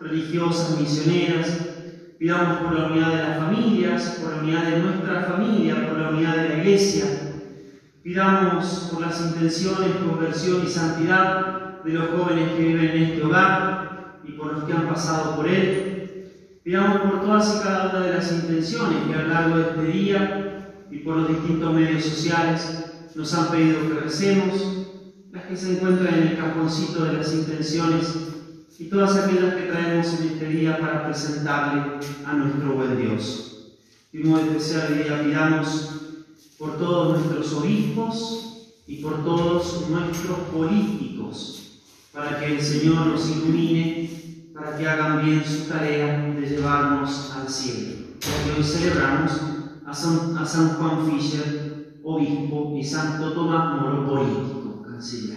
religiosas, misioneras. Pidamos por la unidad de las familias, por la unidad de nuestra familia, por la unidad de la Iglesia. Pidamos por las intenciones, conversión y santidad de los jóvenes que viven en este hogar y por los que han pasado por él. Pidamos por todas y cada una de las intenciones que a lo largo de este día y por los distintos medios sociales nos han pedido que recemos, las que se encuentran en el cajoncito de las intenciones y todas aquellas que traemos en este día para presentarle a nuestro buen Dios. Un modo especial día pidamos por todos nuestros obispos y por todos nuestros políticos, para que el Señor los ilumine, para que hagan bien su tarea de llevarnos al cielo. Porque hoy celebramos a San, a San Juan Fischer, obispo, y Santo Tomás Moro, político, canciller.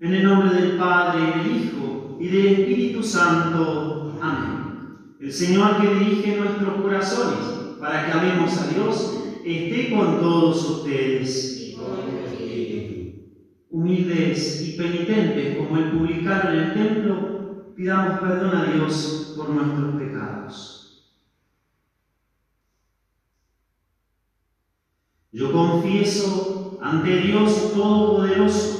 En el nombre del Padre, del Hijo, y del Espíritu Santo. Amén. El Señor que dirige nuestros corazones para que amemos a Dios, esté con todos ustedes. Humildes y penitentes como el publicano en el templo, pidamos perdón a Dios por nuestros pecados. Yo confieso ante Dios Todopoderoso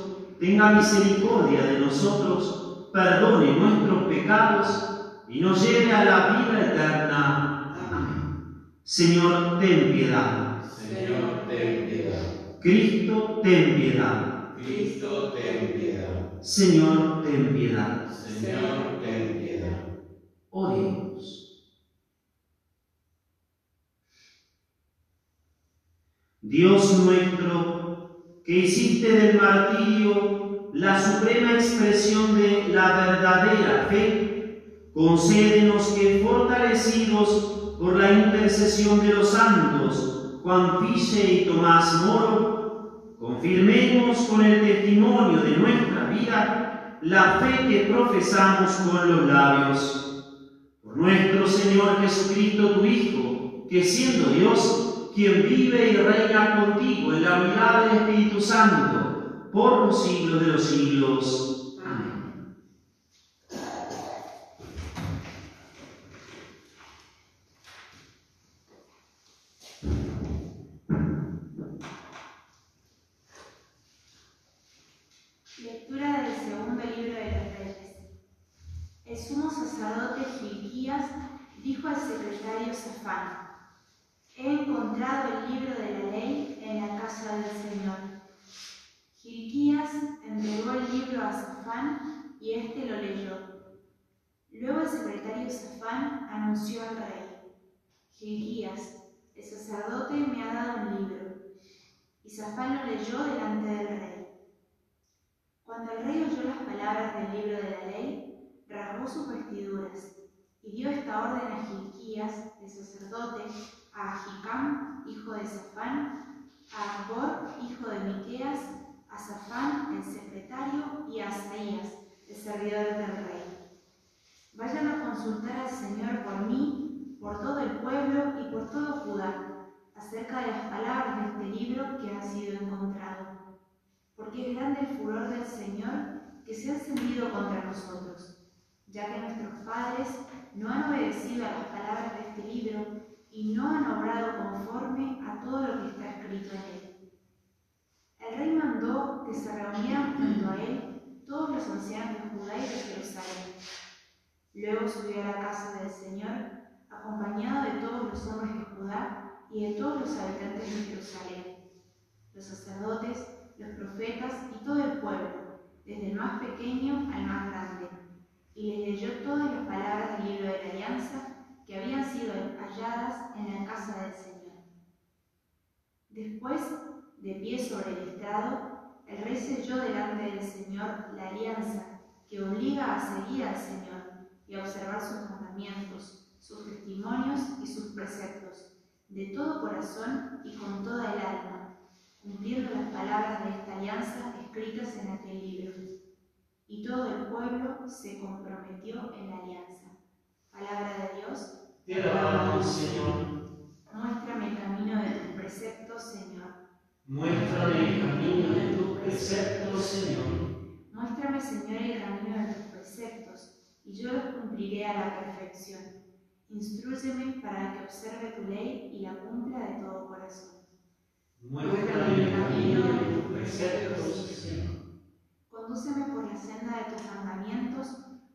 tenga misericordia de nosotros, perdone nuestros pecados y nos lleve a la vida eterna. Amén. Señor, ten piedad. Señor, ten piedad. Cristo, ten piedad. Cristo, ten piedad. Señor, ten piedad. Señor, ten piedad. Oremos. Dios nuestro, que hiciste del martirio la suprema expresión de la verdadera fe, concédenos que fortalecidos por la intercesión de los santos Juan Fiche y Tomás Moro, confirmemos con el testimonio de nuestra vida la fe que profesamos con los labios. Por nuestro Señor Jesucristo, tu Hijo, que siendo Dios, quien vive y reina contigo en la unidad del Espíritu Santo, por los siglos de los siglos. Amén. Lectura del segundo libro de los Reyes. El sumo sacerdote Gilquías dijo al secretario Safán, He encontrado el libro de la ley en la casa del Señor. Gilquías entregó el libro a Safán y éste lo leyó. Luego el secretario Safán anunció al rey, Gilquías, el sacerdote me ha dado un libro. Y Safán lo leyó delante del rey. Cuando el rey oyó las palabras del libro de la ley, rasgó sus vestiduras y dio esta orden a Gilquías, el sacerdote, a hijo de Safán, a Arbor, hijo de Miqueas, a Safán, el secretario, y a Asaías, el servidor del rey. Vayan a consultar al Señor por mí, por todo el pueblo y por todo Judá, acerca de las palabras de este libro que ha sido encontrado. Porque es grande el furor del Señor que se ha encendido contra nosotros, ya que nuestros padres no han obedecido a las palabras de este libro y no han obrado conforme a todo lo que está escrito en él. El rey mandó que se reunieran junto a él todos los ancianos de Judá y de Jerusalén. Luego subió a la casa del Señor, acompañado de todos los hombres de Judá y de todos los habitantes de Jerusalén, los sacerdotes, los profetas y todo el pueblo, desde el más pequeño al más grande, y les leyó todas las palabras del libro de la alianza que habían sido halladas en la casa del Señor. Después, de pie sobre el estrado, el rey selló delante del Señor la alianza que obliga a seguir al Señor y a observar sus mandamientos, sus testimonios y sus preceptos, de todo corazón y con toda el alma, cumpliendo las palabras de esta alianza escritas en aquel libro. Y todo el pueblo se comprometió en la alianza. Palabra de Dios. Te alabamos, Señor. Muéstrame el camino de tus preceptos, Señor. Muéstrame el camino de tus preceptos, Señor. Muéstrame, Señor, el camino de tus preceptos, y yo los cumpliré a la perfección. Instrúyeme para que observe tu ley y la cumpla de todo corazón. Muéstrame el camino de tus preceptos, Señor. Condúceme por la senda de tus mandamientos,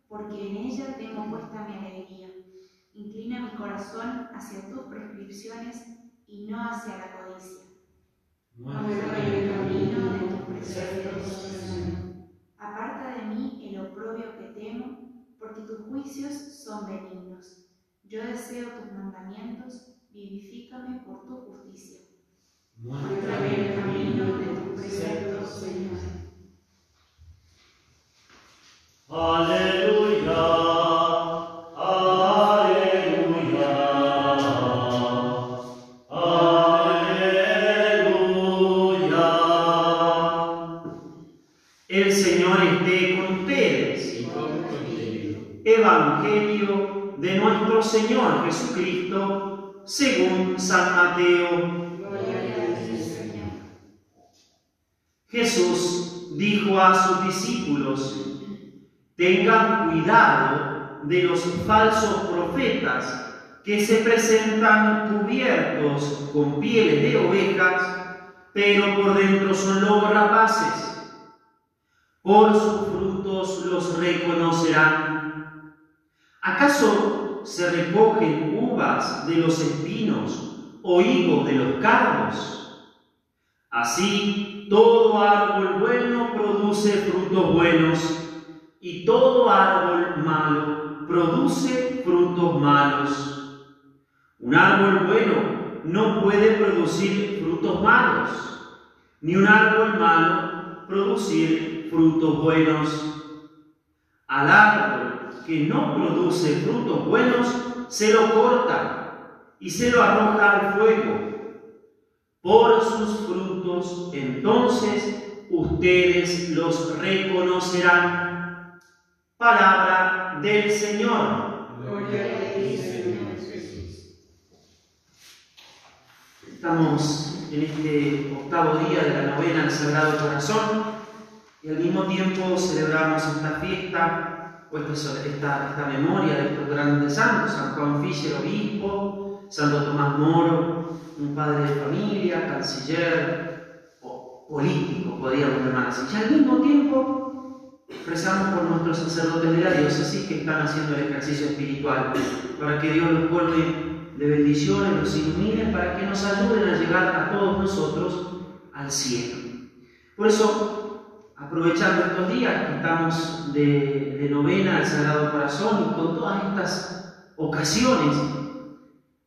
porque en ella tengo puesta mi alegría. Inclina mi corazón hacia tus prescripciones y no hacia la codicia. Muéstrame el camino de tus preceptos, Señor. Aparta de mí el oprobio que porque tus juicios son benignos. Yo deseo tus mandamientos, vivifícame por tu justicia. Que se presentan cubiertos con pieles de ovejas, pero por dentro son lobos rapaces. Por sus frutos los reconocerán. ¿Acaso se recogen uvas de los espinos o higos de los cardos? Así, todo árbol bueno produce frutos buenos, y todo árbol malo produce frutos malos. Un árbol bueno no puede producir frutos malos, ni un árbol malo producir frutos buenos. Al árbol que no produce frutos buenos, se lo corta y se lo arroja al fuego. Por sus frutos, entonces, ustedes los reconocerán. Palabra del Señor. Gloria a Señor. Estamos en este octavo día de la novena del Sagrado Corazón y al mismo tiempo celebramos esta fiesta, o esta, esta, memoria de estos grandes santos, San Juan Fischer, obispo, Santo Tomás Moro, un padre de familia, canciller, o político, podríamos llamar así. Y al mismo tiempo rezamos por nuestros sacerdotes de la diócesis que están haciendo el ejercicio espiritual, para que Dios los colme de bendiciones, los ilumine, para que nos ayuden a llegar a todos nosotros al cielo. Por eso, aprovechando estos días que estamos de, de novena al Sagrado Corazón y con todas estas ocasiones,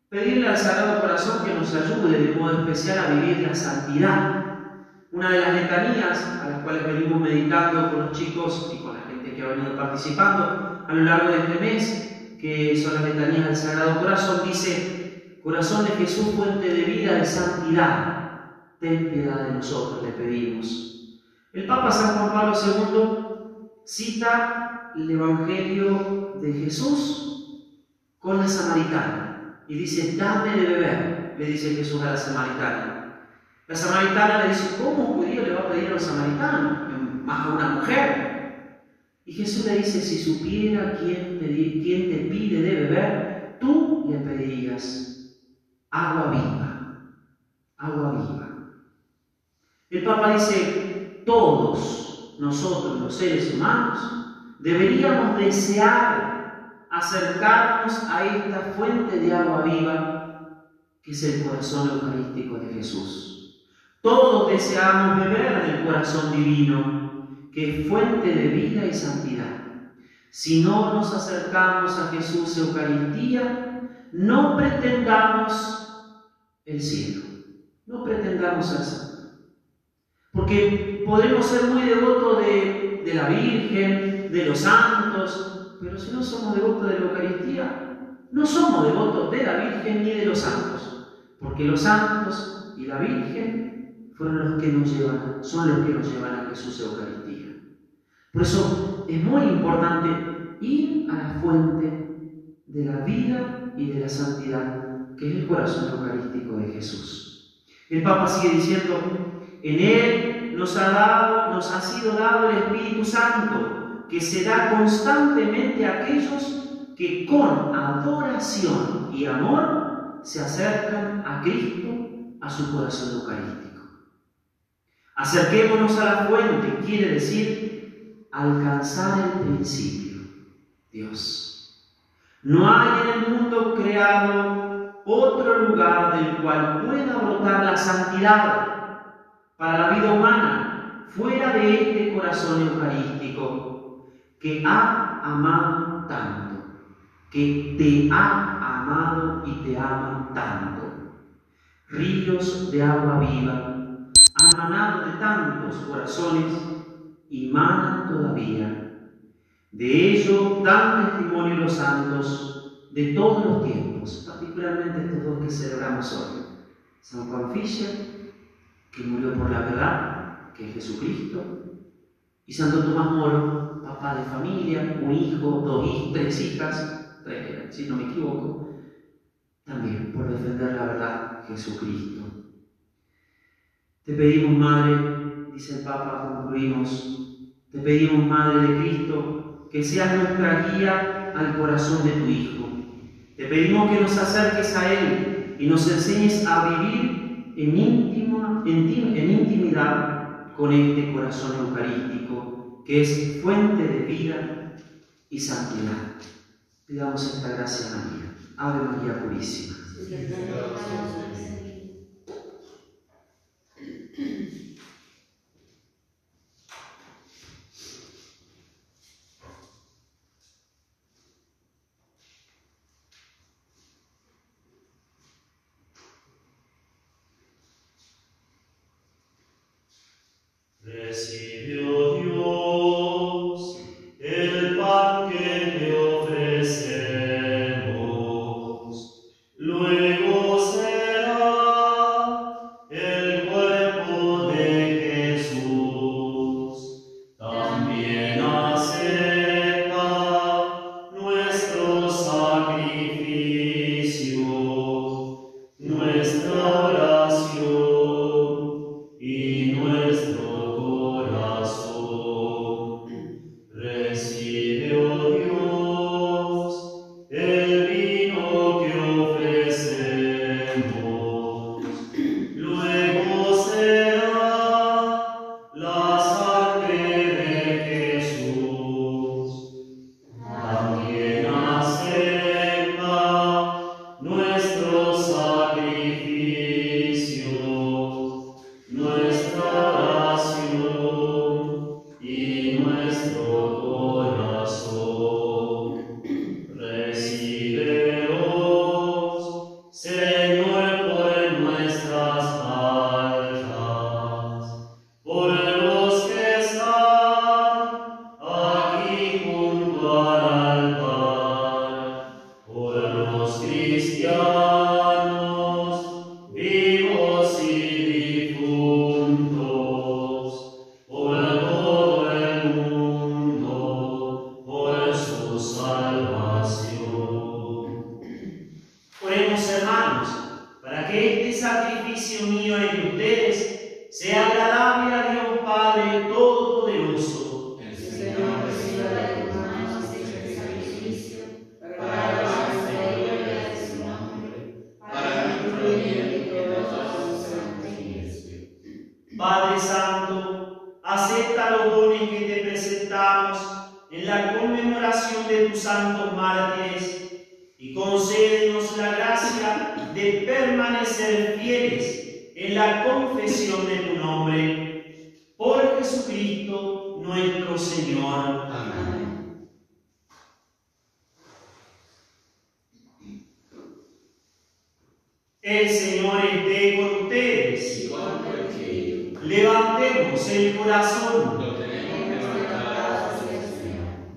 pedirle al Sagrado Corazón que nos ayude de modo especial a vivir la santidad. Una de las letanías a las cuales venimos meditando con los chicos y con la gente que ha venido participando a lo largo de este mes, que son las letanías del Sagrado Corazón, dice, corazón de Jesús, fuente de vida, de santidad, ten piedad de nosotros, le pedimos. El Papa San Juan Pablo II cita el Evangelio de Jesús con la samaritana y dice, dame de beber, le dice Jesús a la samaritana. La samaritana le dice, ¿cómo un judío le va a pedir a un samaritano? Más a una mujer. Y Jesús le dice, si supiera quién, te pide de beber, tú le pedirías agua viva, agua viva. El Papa dice, todos nosotros los seres humanos deberíamos desear acercarnos a esta fuente de agua viva que es el corazón eucarístico de Jesús. Todos deseamos beber del corazón divino, que es fuente de vida y santidad. Si no nos acercamos a Jesús Eucaristía, no pretendamos el cielo, no pretendamos el santo. Porque podremos ser muy devotos de, de, la Virgen, de los santos, pero si no somos devotos de la Eucaristía, no somos devotos de la Virgen ni de los santos, porque los santos y la Virgen fueron los que nos llevan, son los que nos llevan a Jesús Eucaristía. Por eso es muy importante ir a la fuente de la vida y de la santidad, que es el corazón eucarístico de Jesús. El Papa sigue diciendo, en Él nos ha, dado, nos ha sido dado el Espíritu Santo, que se da constantemente a aquellos que con adoración y amor se acercan a Cristo, a su corazón eucarístico. Acerquémonos a la fuente, quiere decir alcanzar el principio, Dios. No hay en el mundo creado otro lugar del cual pueda brotar la santidad para la vida humana, fuera de este corazón eucarístico que ha amado tanto, que te ha amado y te ama tanto. Ríos de agua viva han manado de tantos corazones y manan todavía. De ello dan testimonio los santos de todos los tiempos, particularmente estos dos que celebramos hoy. San Juan Fischer, que murió por la verdad, que es Jesucristo, y Santo Tomás Moro, papá de familia, un hijo, dos hijos, tres hijas, si no me equivoco, también por defender la verdad, Jesucristo. Te pedimos, Madre, dice el Papa, concluimos, te pedimos, Madre de Cristo, que seas nuestra guía al corazón de tu Hijo. Te pedimos que nos acerques a Él y nos enseñes a vivir en, íntima, en, en intimidad con este corazón eucarístico, que es fuente de vida y santidad. Pidamos esta gracia María. Ave María Purísima. El Señor esté con ustedes. Y con Levantemos el corazón. lo tenemos levantado.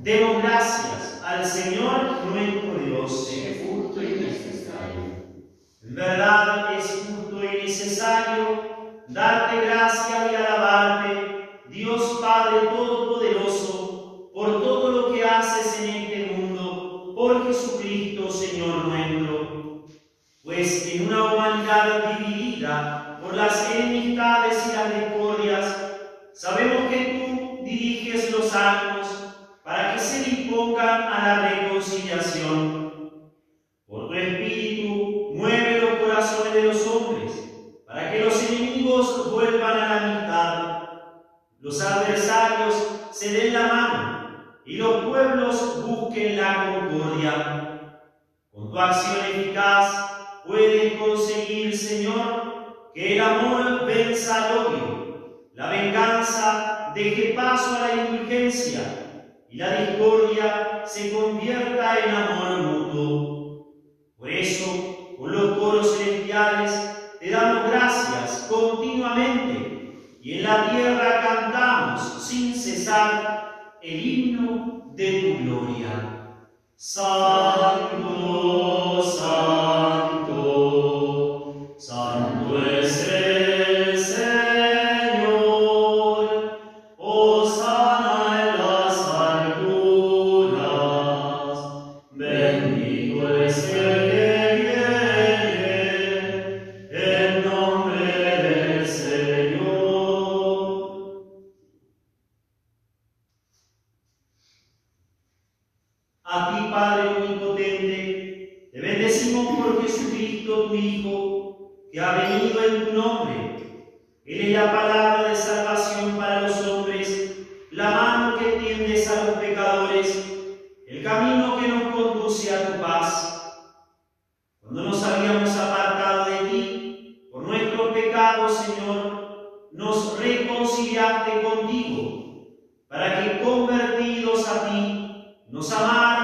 Demos gracias al Señor nuestro Dios. Es justo y necesario. En verdad es justo y necesario darte gracias y alabarte, Dios Padre Todopoderoso, la reconciliación. Por tu espíritu, mueve los corazones de los hombres, para que los enemigos vuelvan a la mitad, los adversarios se den la mano y los pueblos busquen la concordia. Con tu acción eficaz puedes conseguir, Señor, que el amor venza al odio, la venganza deje paso a la indulgencia y la discordia se convierta en amor mutuo. Por eso, con los coros celestiales, te damos gracias continuamente y en la tierra cantamos sin cesar el himno de tu gloria. Santo, nombre. Él es la palabra de salvación para los hombres, la mano que tiendes a los pecadores, el camino que nos conduce a tu paz. Cuando nos habíamos apartado de ti, por nuestros pecados, Señor, nos reconciliaste contigo, para que convertidos a ti, nos amáramos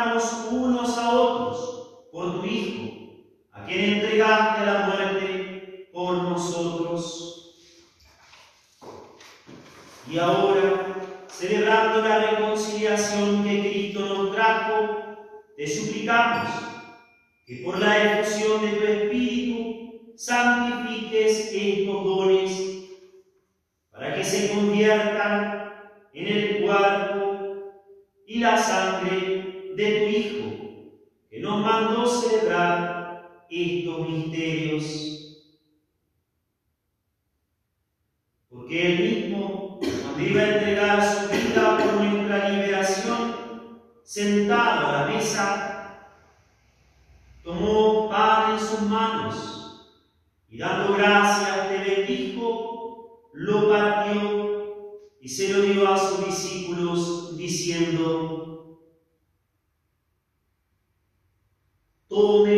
Y ahora, celebrando la reconciliación que Cristo nos trajo, te suplicamos que por la efusión de tu Espíritu santifiques estos dones para que se conviertan en el cuerpo y la sangre de tu Hijo, que nos mandó celebrar estos misterios. Porque Él mismo, su vida por nuestra liberación, sentado a la mesa, tomó pan en sus manos y dando gracias te bendijo, lo partió y se lo dio a sus discípulos diciendo, tomen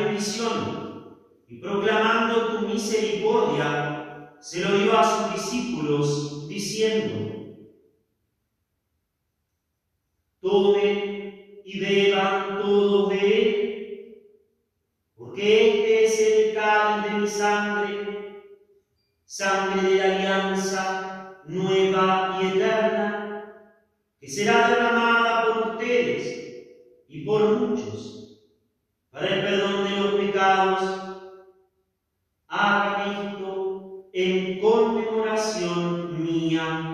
y proclamando tu misericordia, se lo dio a sus discípulos, diciendo, Tomen y beban todos de él, porque este es el cáliz de mi sangre, sangre de la alianza nueva y eterna, que será derramada por ustedes y por muchos para el perdón de los pecados. Hagan esto en conmemoración mía.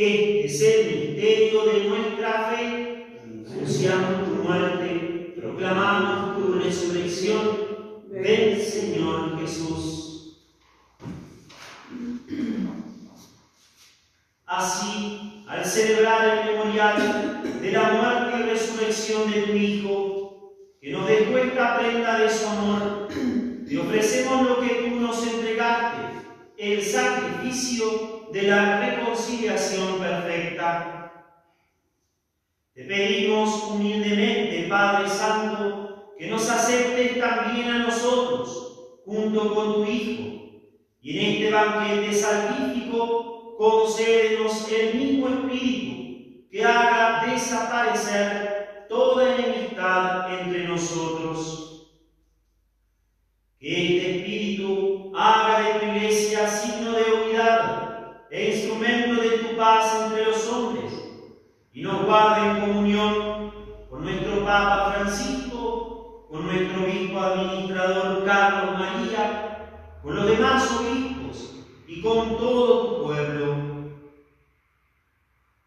Este es el misterio de nuestra fe. Anunciamos tu muerte, proclamamos tu resurrección. Ven, Señor Jesús. Así, al celebrar el memorial de la muerte y resurrección de tu Hijo, que nos dejó esta prenda de su amor, te ofrecemos lo que tú nos entregaste, el sacrificio de la reconciliación perfecta. Te pedimos humildemente, Padre Santo, que nos aceptes también a nosotros, junto con tu Hijo, y en este banquete salvífico concédenos el mismo Espíritu que haga desaparecer toda enemistad entre nosotros. Que este y nos guarde en comunión con nuestro Papa Francisco, con nuestro obispo administrador Carlos María, con los demás obispos y con todo tu pueblo.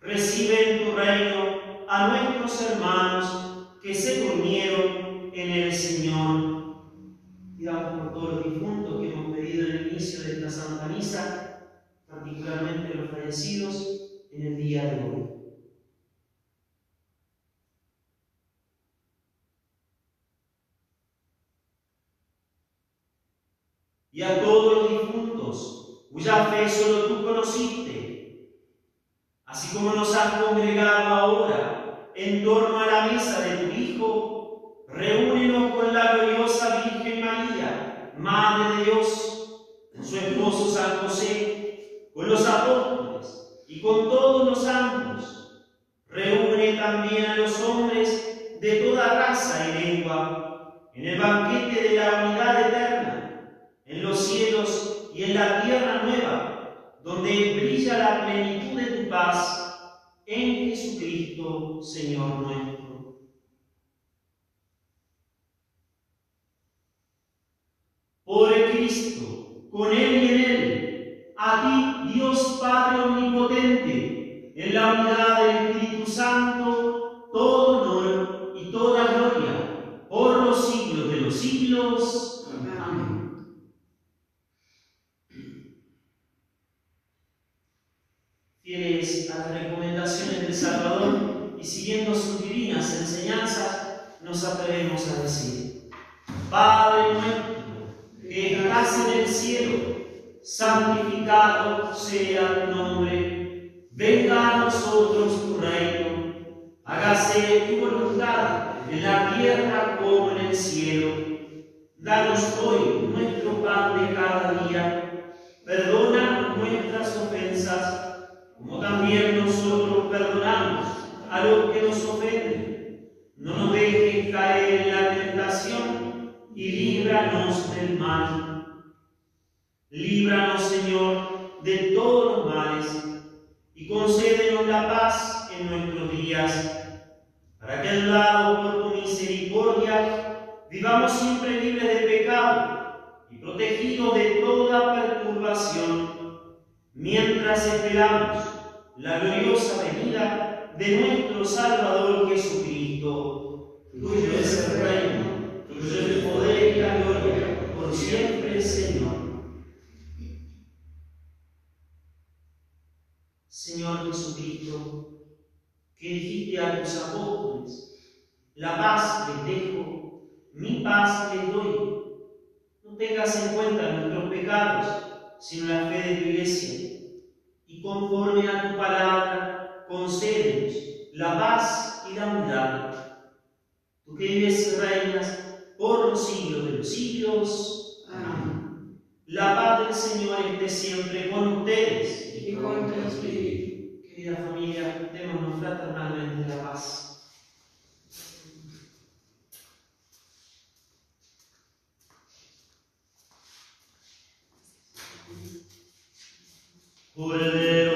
Recibe en tu reino a nuestros hermanos que se durmieron en el Señor. Pidamos por todos los difuntos que hemos pedido en el inicio de esta Santa Misa, particularmente los fallecidos en el día de hoy. Y a todos los difuntos, cuya fe solo tú conociste, así como nos has congregado ahora en torno a la mesa de tu Hijo, reúnenos con la gloriosa Virgen María, Madre de Dios, con su esposo San José, con los apóstoles y con todos los santos. Reúne también a los hombres de toda raza y lengua en el banquete de la unidad eterna, en los cielos y en la tierra donde brilla la plenitud de tu paz en Jesucristo, Señor nuestro. Por Cristo, con Él y en Él, a ti, Dios Padre Omnipotente, en la unidad del Espíritu Santo, siguiendo sus divinas enseñanzas, nos atrevemos a decir, Padre nuestro, que estás en el cielo, santificado sea tu nombre, venga a nosotros tu reino, hágase tu voluntad en la tierra como en el cielo. Danos hoy nuestro pan de cada día, perdona nuestras ofensas, como también nosotros a los que nos ofenden. No nos dejes caer en la tentación y líbranos del mal. Líbranos, Señor, de todos los males y concédenos la paz en nuestros días, para que, ayudados por tu misericordia, vivamos siempre libres de pecado y protegidos de toda perturbación, mientras esperamos la gloriosa venida de nuestro Salvador Jesucristo. Tuyo es el reino, tuyo es el poder y la gloria, por siempre, Señor. Señor Jesucristo, que dijiste a tus apóstoles, la paz les dejo, mi paz les doy. No tengas en cuenta nuestros pecados, sino la fe de tu iglesia. Y conforme a tu palabra, concédenos la paz y la unidad. Tú que vives y reinas por los siglos de los siglos. Amén. La paz del Señor esté siempre con ustedes. Y con tu espíritu. Querida familia, démonos fraternalmente la paz. Cordero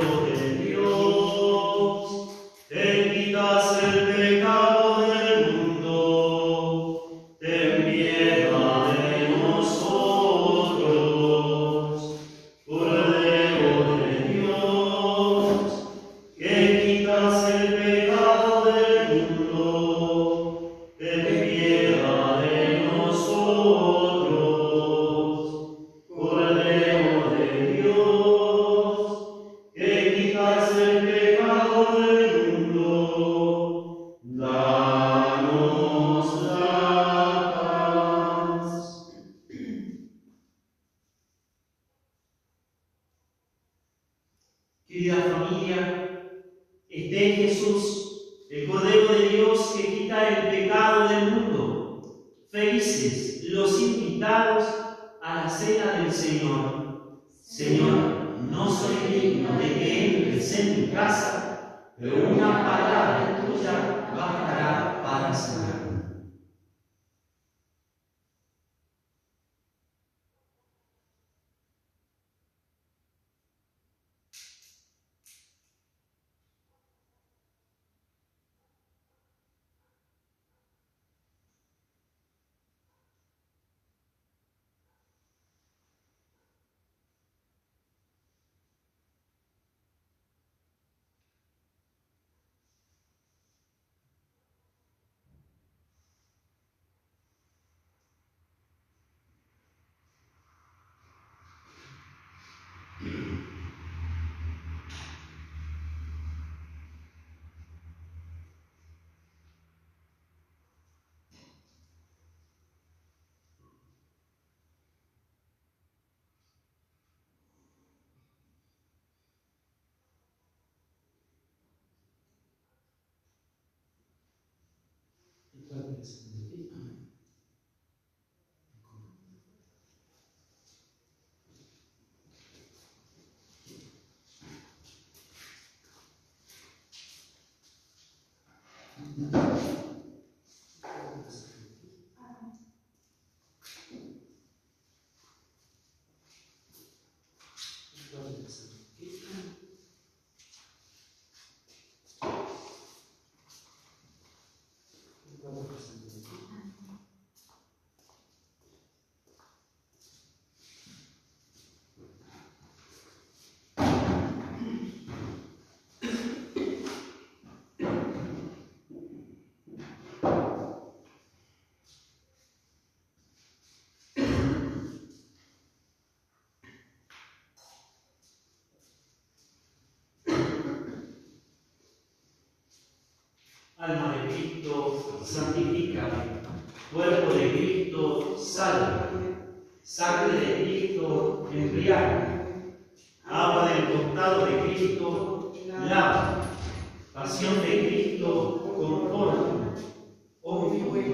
Querida familia, esté Jesús, el Cordero de Dios que quita el pecado del mundo. Felices los invitados a la cena del Señor. Señor, no soy digno de que entres en mi casa, pero una palabra tuya bastará para Goodness Alma de Cristo, santifícame. Cuerpo de Cristo, salve. Sangre de Cristo, embriaga. Agua del costado de Cristo, lava. Pasión de Cristo, conforta. Oh mi oye,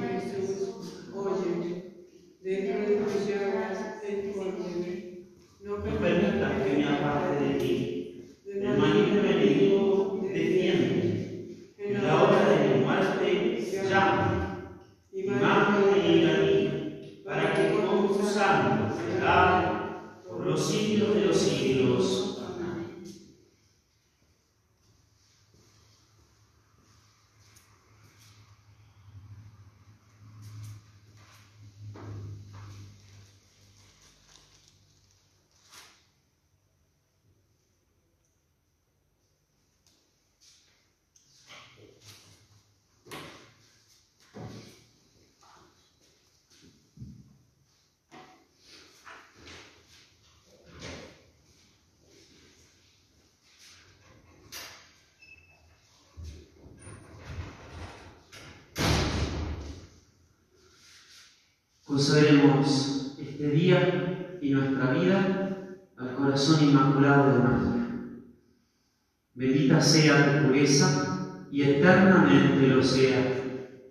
dentro de llagas, escóndeme. No permitas que me aparte de ti. Maligno los siglos de los siglos. Amén. Consagremos este día y nuestra vida al corazón inmaculado de María. Bendita sea tu pureza y eternamente lo sea,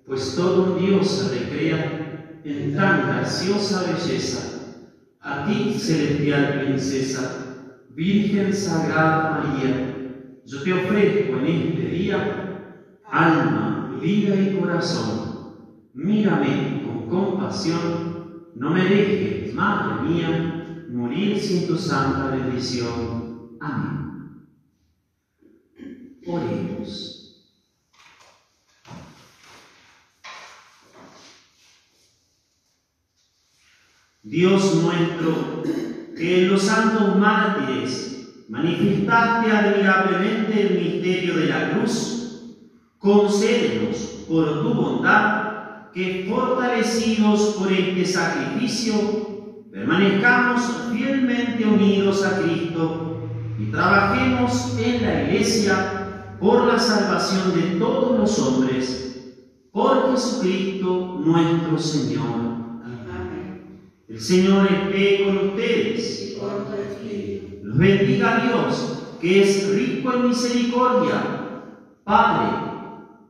pues todo un Dios se recrea en tan graciosa belleza. A ti, celestial princesa, Virgen Sagrada María, yo te ofrezco en este día alma, vida y corazón. Mírame compasión, no me dejes, Madre mía, morir sin tu santa bendición. Amén. Oremos. Dios nuestro, que en los santos mártires manifestaste admirablemente el misterio de la cruz, concédenos por tu bondad que fortalecidos por este sacrificio, permanezcamos fielmente unidos a Cristo y trabajemos en la Iglesia por la salvación de todos los hombres, por Jesucristo nuestro Señor. Amén. El Señor esté con ustedes. Los bendiga Dios, que es rico en misericordia, Padre,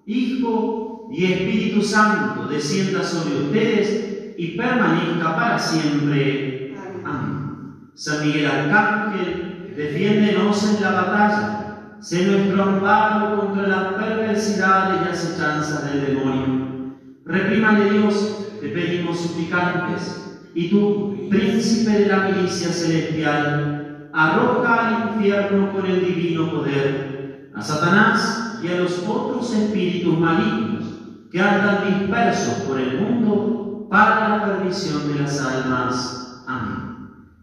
Hijo y Espíritu Santo descienda sobre ustedes y permanezca para siempre. Amén. San Miguel Arcángel, defiéndenos en la batalla, sé nuestro amparo contra las perversidades y acechanzas del demonio. Reprímale Dios, te pedimos suplicantes, y tú, príncipe de la milicia celestial, arroja al infierno con el divino poder a Satanás y a los otros espíritus malignos que andan dispersos por el mundo para la perdición de las almas. Amén.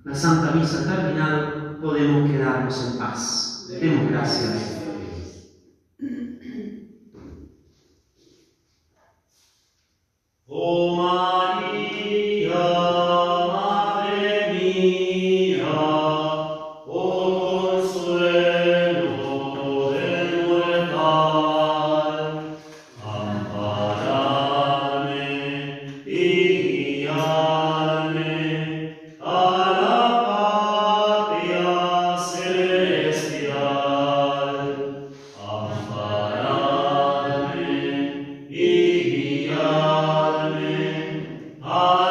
La Santa Misa terminada, podemos quedarnos en paz. Demos gracias. Oh Bendito y